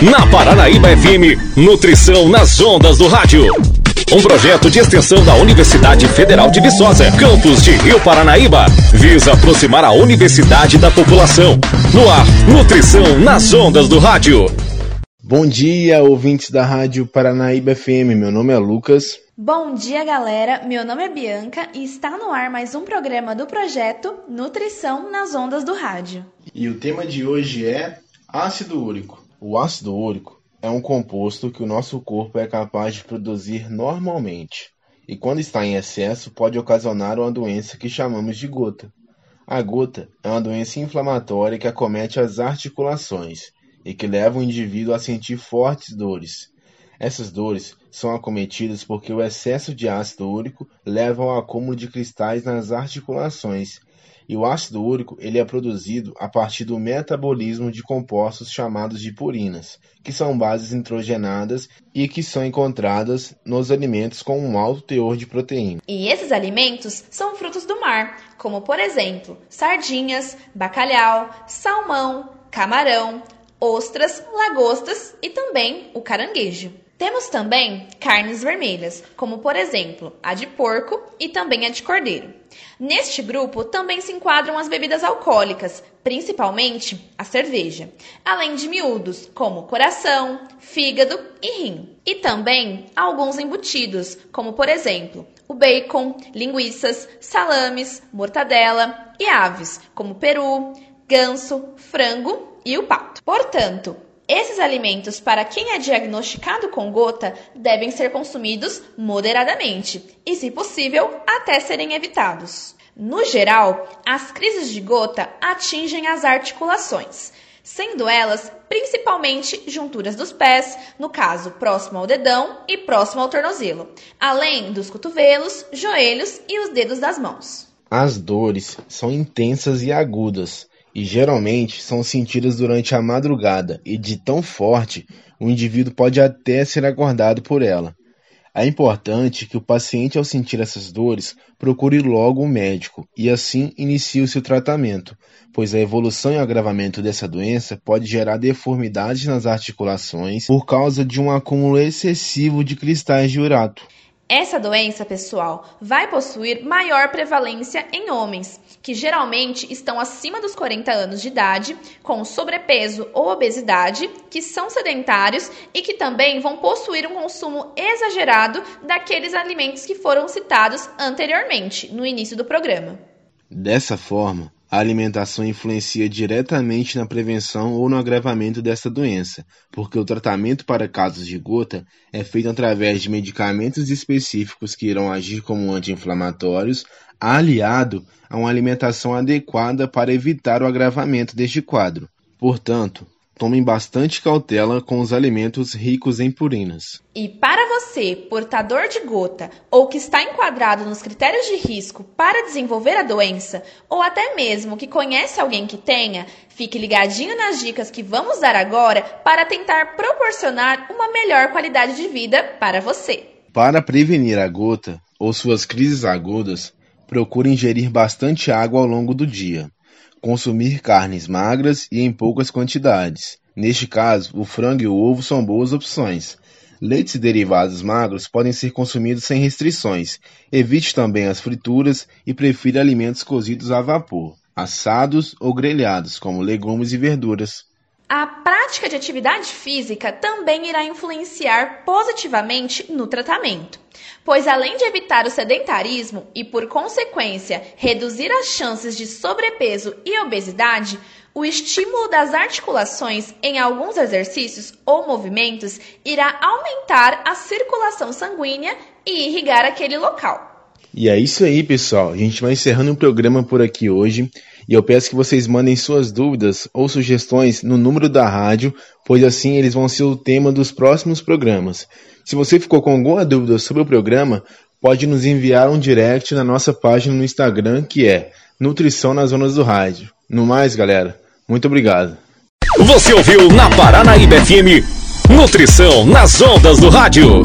Na Paranaíba FM, Nutrição nas Ondas do Rádio. Um projeto de extensão da Universidade Federal de Viçosa, campus de Rio Paranaíba, visa aproximar a universidade da população. No ar, Nutrição nas Ondas do Rádio. Bom dia, ouvintes da Rádio Paranaíba FM. Meu nome é Lucas. Bom dia, galera. Meu nome é Bianca e está no ar mais um programa do projeto Nutrição nas Ondas do Rádio. E o tema de hoje é ácido úrico. O ácido úrico é um composto que o nosso corpo é capaz de produzir normalmente, e quando está em excesso pode ocasionar uma doença que chamamos de gota. A gota é uma doença inflamatória que acomete as articulações e que leva o indivíduo a sentir fortes dores. Essas dores são acometidas porque o excesso de ácido úrico leva ao acúmulo de cristais nas articulações e o ácido úrico ele é produzido a partir do metabolismo de compostos chamados de purinas, que são bases nitrogenadas e que são encontradas nos alimentos com um alto teor de proteína. E esses alimentos são frutos do mar, como por exemplo, sardinhas, bacalhau, salmão, camarão, ostras, lagostas e também o caranguejo. Temos também carnes vermelhas, como por exemplo a de porco e também a de cordeiro. Neste grupo também se enquadram as bebidas alcoólicas, principalmente a cerveja, além de miúdos como coração, fígado e rim. E também alguns embutidos, como por exemplo o bacon, linguiças, salames, mortadela e aves, como peru, ganso, frango e o pato. Portanto, esses alimentos, para quem é diagnosticado com gota, devem ser consumidos moderadamente e, se possível, até serem evitados. No geral, as crises de gota atingem as articulações, sendo elas principalmente junturas dos pés, no caso próximo ao dedão e próximo ao tornozelo, além dos cotovelos, joelhos e os dedos das mãos. As dores são intensas e agudas, e geralmente são sentidas durante a madrugada e de tão forte o indivíduo pode até ser acordado por ela. É importante que o paciente, ao sentir essas dores, procure logo um médico e assim inicie o seu tratamento, pois a evolução e agravamento dessa doença pode gerar deformidades nas articulações por causa de um acúmulo excessivo de cristais de urato. Essa doença, pessoal, vai possuir maior prevalência em homens, que geralmente estão acima dos 40 anos de idade, com sobrepeso ou obesidade, que são sedentários e que também vão possuir um consumo exagerado daqueles alimentos que foram citados anteriormente, no início do programa. Dessa forma, a alimentação influencia diretamente na prevenção ou no agravamento dessa doença, porque o tratamento para casos de gota é feito através de medicamentos específicos que irão agir como anti-inflamatórios, aliado a uma alimentação adequada para evitar o agravamento deste quadro. Portanto, tomem bastante cautela com os alimentos ricos em purinas. E para você, portador de gota ou que está enquadrado nos critérios de risco para desenvolver a doença, ou até mesmo que conhece alguém que tenha, fique ligadinho nas dicas que vamos dar agora para tentar proporcionar uma melhor qualidade de vida para você. Para prevenir a gota ou suas crises agudas, procure ingerir bastante água ao longo do dia consumir carnes magras e em poucas quantidades. Neste caso, o frango e o ovo são boas opções. Leites e derivados magros podem ser consumidos sem restrições. Evite também as frituras e prefira alimentos cozidos a vapor, assados ou grelhados, como legumes e verduras. A prática de atividade física também irá influenciar positivamente no tratamento, pois além de evitar o sedentarismo e, por consequência, reduzir as chances de sobrepeso e obesidade, o estímulo das articulações em alguns exercícios ou movimentos irá aumentar a circulação sanguínea e irrigar aquele local. E é isso aí, pessoal. A gente vai encerrando o programa por aqui hoje. E eu peço que vocês mandem suas dúvidas ou sugestões no número da rádio, pois assim eles vão ser o tema dos próximos programas. Se você ficou com alguma dúvida sobre o programa, pode nos enviar um direct na nossa página no Instagram, que é Nutrição nas Zonas do Rádio. No mais, galera, muito obrigado. Você ouviu na Paranaíba FM Nutrição nas Ondas do Rádio.